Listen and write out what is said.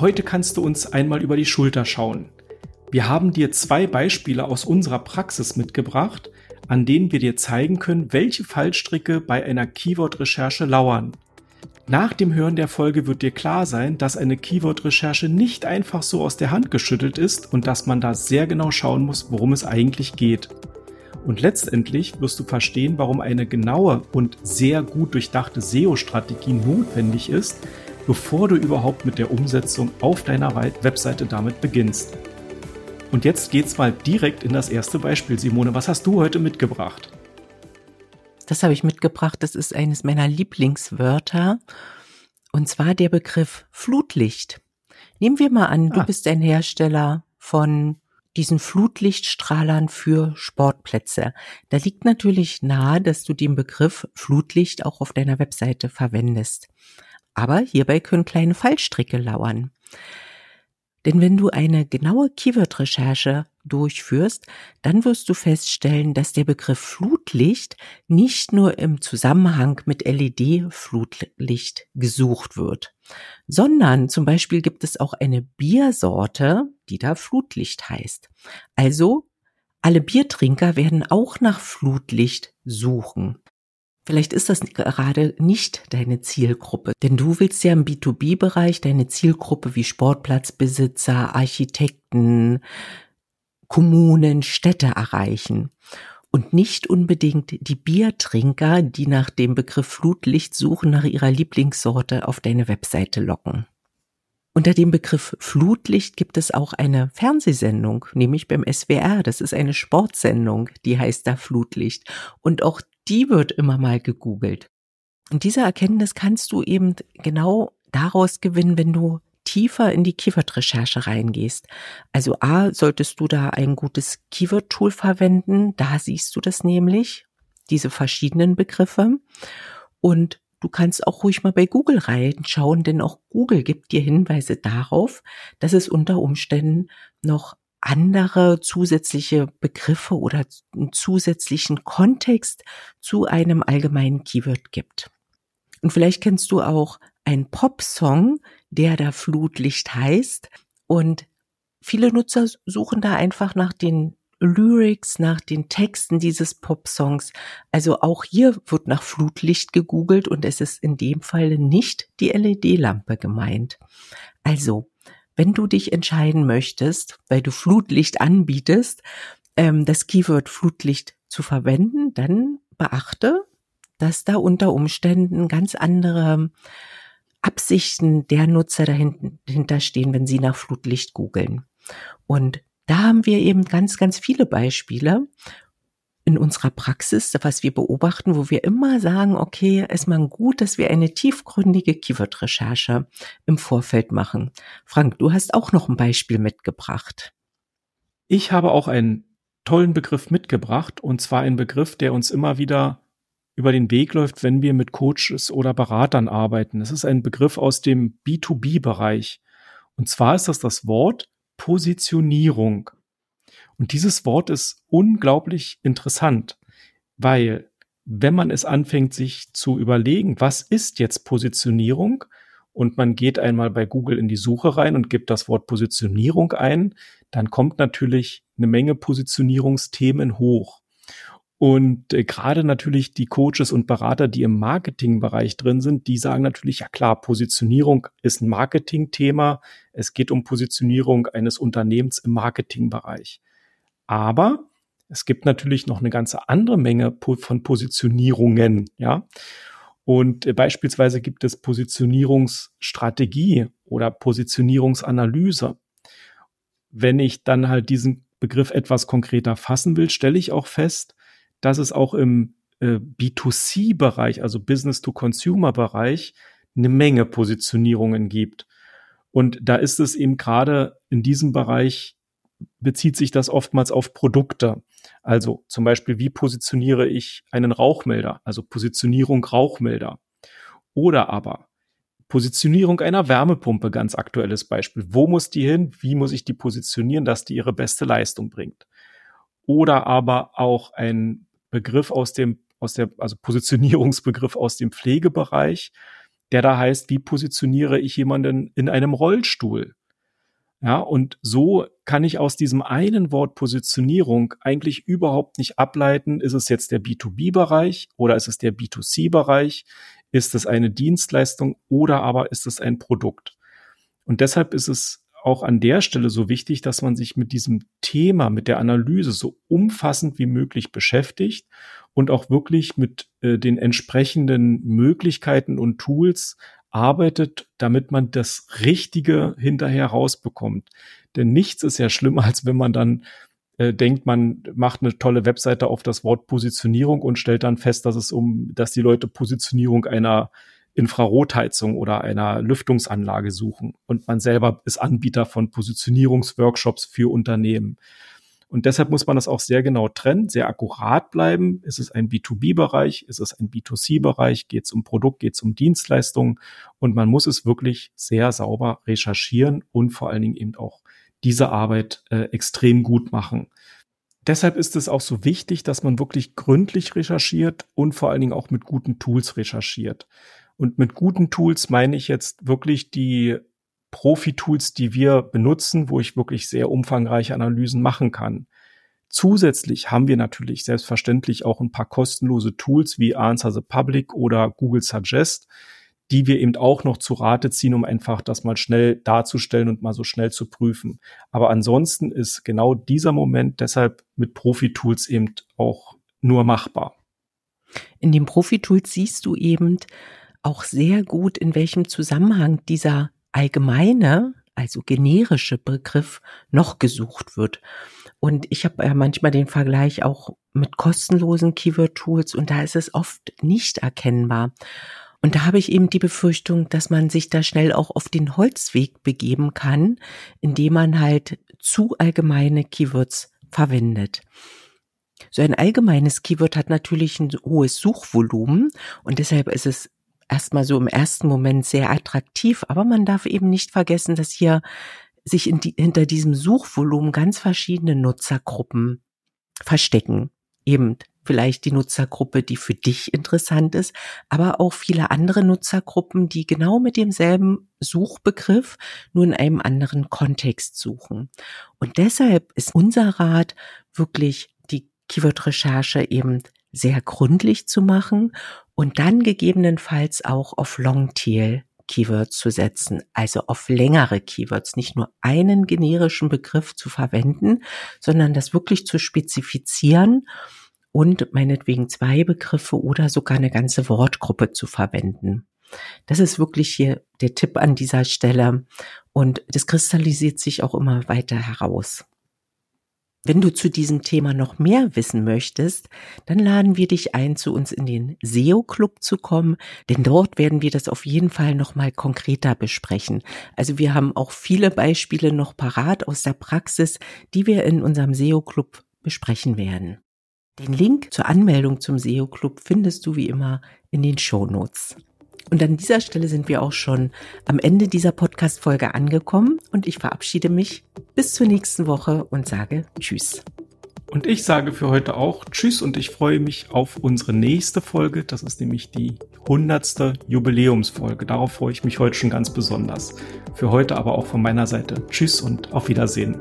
Heute kannst du uns einmal über die Schulter schauen. Wir haben dir zwei Beispiele aus unserer Praxis mitgebracht, an denen wir dir zeigen können, welche Fallstricke bei einer Keyword-Recherche lauern. Nach dem Hören der Folge wird dir klar sein, dass eine Keyword-Recherche nicht einfach so aus der Hand geschüttelt ist und dass man da sehr genau schauen muss, worum es eigentlich geht. Und letztendlich wirst du verstehen, warum eine genaue und sehr gut durchdachte SEO-Strategie notwendig ist, bevor du überhaupt mit der Umsetzung auf deiner Webseite damit beginnst. Und jetzt geht's mal direkt in das erste Beispiel. Simone, was hast du heute mitgebracht? Das habe ich mitgebracht. Das ist eines meiner Lieblingswörter. Und zwar der Begriff Flutlicht. Nehmen wir mal an, ah. du bist ein Hersteller von diesen Flutlichtstrahlern für Sportplätze. Da liegt natürlich nahe, dass du den Begriff Flutlicht auch auf deiner Webseite verwendest. Aber hierbei können kleine Fallstricke lauern. Denn wenn du eine genaue Keyword-Recherche durchführst, dann wirst du feststellen, dass der Begriff Flutlicht nicht nur im Zusammenhang mit LED-Flutlicht gesucht wird, sondern zum Beispiel gibt es auch eine Biersorte, die da Flutlicht heißt. Also alle Biertrinker werden auch nach Flutlicht suchen. Vielleicht ist das gerade nicht deine Zielgruppe, denn du willst ja im B2B-Bereich deine Zielgruppe wie Sportplatzbesitzer, Architekten, Kommunen, Städte erreichen und nicht unbedingt die Biertrinker, die nach dem Begriff Flutlicht suchen, nach ihrer Lieblingssorte auf deine Webseite locken. Unter dem Begriff Flutlicht gibt es auch eine Fernsehsendung, nämlich beim SWR. Das ist eine Sportsendung, die heißt da Flutlicht. Und auch die wird immer mal gegoogelt. Und diese Erkenntnis kannst du eben genau daraus gewinnen, wenn du tiefer in die Keyword-Recherche reingehst. Also A, solltest du da ein gutes Keyword-Tool verwenden. Da siehst du das nämlich, diese verschiedenen Begriffe. Und du kannst auch ruhig mal bei Google reinschauen, denn auch Google gibt dir Hinweise darauf, dass es unter Umständen noch andere zusätzliche Begriffe oder einen zusätzlichen Kontext zu einem allgemeinen Keyword gibt. Und vielleicht kennst du auch einen Pop-Song, der da Flutlicht heißt. Und viele Nutzer suchen da einfach nach den Lyrics, nach den Texten dieses Pop-Songs. Also auch hier wird nach Flutlicht gegoogelt und es ist in dem Fall nicht die LED-Lampe gemeint. Also wenn du dich entscheiden möchtest, weil du Flutlicht anbietest, ähm, das Keyword Flutlicht zu verwenden, dann beachte, dass da unter Umständen ganz andere Absichten der Nutzer dahinter stehen, wenn sie nach Flutlicht googeln. Und da haben wir eben ganz, ganz viele Beispiele in unserer Praxis, was wir beobachten, wo wir immer sagen, okay, ist man gut, dass wir eine tiefgründige Keyword-Recherche im Vorfeld machen. Frank, du hast auch noch ein Beispiel mitgebracht. Ich habe auch einen tollen Begriff mitgebracht, und zwar einen Begriff, der uns immer wieder über den Weg läuft, wenn wir mit Coaches oder Beratern arbeiten. Es ist ein Begriff aus dem B2B-Bereich. Und zwar ist das das Wort Positionierung. Und dieses Wort ist unglaublich interessant, weil wenn man es anfängt, sich zu überlegen, was ist jetzt Positionierung? Und man geht einmal bei Google in die Suche rein und gibt das Wort Positionierung ein, dann kommt natürlich eine Menge Positionierungsthemen hoch. Und äh, gerade natürlich die Coaches und Berater, die im Marketingbereich drin sind, die sagen natürlich, ja klar, Positionierung ist ein Marketingthema. Es geht um Positionierung eines Unternehmens im Marketingbereich. Aber es gibt natürlich noch eine ganze andere Menge von Positionierungen, ja. Und äh, beispielsweise gibt es Positionierungsstrategie oder Positionierungsanalyse. Wenn ich dann halt diesen Begriff etwas konkreter fassen will, stelle ich auch fest, dass es auch im äh, B2C-Bereich, also Business-to-Consumer-Bereich, eine Menge Positionierungen gibt. Und da ist es eben gerade in diesem Bereich bezieht sich das oftmals auf Produkte. Also zum Beispiel, wie positioniere ich einen Rauchmelder? Also Positionierung Rauchmelder. Oder aber Positionierung einer Wärmepumpe, ganz aktuelles Beispiel. Wo muss die hin? Wie muss ich die positionieren, dass die ihre beste Leistung bringt? Oder aber auch ein Begriff aus dem, aus der, also Positionierungsbegriff aus dem Pflegebereich. der da heißt, wie positioniere ich jemanden in einem Rollstuhl? Ja, und so kann ich aus diesem einen Wort Positionierung eigentlich überhaupt nicht ableiten, ist es jetzt der B2B-Bereich oder ist es der B2C-Bereich? Ist es eine Dienstleistung oder aber ist es ein Produkt? Und deshalb ist es auch an der Stelle so wichtig, dass man sich mit diesem Thema, mit der Analyse so umfassend wie möglich beschäftigt und auch wirklich mit äh, den entsprechenden Möglichkeiten und Tools arbeitet, damit man das Richtige hinterher rausbekommt. Denn nichts ist ja schlimmer, als wenn man dann äh, denkt, man macht eine tolle Webseite auf das Wort Positionierung und stellt dann fest, dass es um, dass die Leute Positionierung einer Infrarotheizung oder einer Lüftungsanlage suchen. Und man selber ist Anbieter von Positionierungsworkshops für Unternehmen. Und deshalb muss man das auch sehr genau trennen, sehr akkurat bleiben. Ist es ein B2B-Bereich? Ist es ein B2C-Bereich? Geht es um Produkt? Geht es um Dienstleistungen? Und man muss es wirklich sehr sauber recherchieren und vor allen Dingen eben auch diese Arbeit äh, extrem gut machen. Deshalb ist es auch so wichtig, dass man wirklich gründlich recherchiert und vor allen Dingen auch mit guten Tools recherchiert. Und mit guten Tools meine ich jetzt wirklich die Profi-Tools, die wir benutzen, wo ich wirklich sehr umfangreiche Analysen machen kann. Zusätzlich haben wir natürlich selbstverständlich auch ein paar kostenlose Tools wie Answer the Public oder Google Suggest, die wir eben auch noch zu Rate ziehen, um einfach das mal schnell darzustellen und mal so schnell zu prüfen. Aber ansonsten ist genau dieser Moment deshalb mit Profi-Tools eben auch nur machbar. In den Profi-Tools siehst du eben auch sehr gut, in welchem Zusammenhang dieser allgemeine, also generische Begriff noch gesucht wird. Und ich habe ja manchmal den Vergleich auch mit kostenlosen Keyword-Tools und da ist es oft nicht erkennbar. Und da habe ich eben die Befürchtung, dass man sich da schnell auch auf den Holzweg begeben kann, indem man halt zu allgemeine Keywords verwendet. So ein allgemeines Keyword hat natürlich ein hohes Suchvolumen und deshalb ist es erstmal so im ersten Moment sehr attraktiv, aber man darf eben nicht vergessen, dass hier sich die, hinter diesem Suchvolumen ganz verschiedene Nutzergruppen verstecken. Eben vielleicht die Nutzergruppe, die für dich interessant ist, aber auch viele andere Nutzergruppen, die genau mit demselben Suchbegriff nur in einem anderen Kontext suchen. Und deshalb ist unser Rat wirklich die Keyword-Recherche eben sehr gründlich zu machen und dann gegebenenfalls auch auf Longtail Keywords zu setzen, also auf längere Keywords, nicht nur einen generischen Begriff zu verwenden, sondern das wirklich zu spezifizieren und meinetwegen zwei Begriffe oder sogar eine ganze Wortgruppe zu verwenden. Das ist wirklich hier der Tipp an dieser Stelle und das kristallisiert sich auch immer weiter heraus. Wenn du zu diesem Thema noch mehr wissen möchtest, dann laden wir dich ein, zu uns in den SEO Club zu kommen, denn dort werden wir das auf jeden Fall noch mal konkreter besprechen. Also wir haben auch viele Beispiele noch parat aus der Praxis, die wir in unserem SEO Club besprechen werden. Den Link zur Anmeldung zum SEO Club findest du wie immer in den Show Notes. Und an dieser Stelle sind wir auch schon am Ende dieser Podcast-Folge angekommen und ich verabschiede mich bis zur nächsten Woche und sage Tschüss. Und ich sage für heute auch Tschüss und ich freue mich auf unsere nächste Folge. Das ist nämlich die hundertste Jubiläumsfolge. Darauf freue ich mich heute schon ganz besonders. Für heute aber auch von meiner Seite Tschüss und auf Wiedersehen.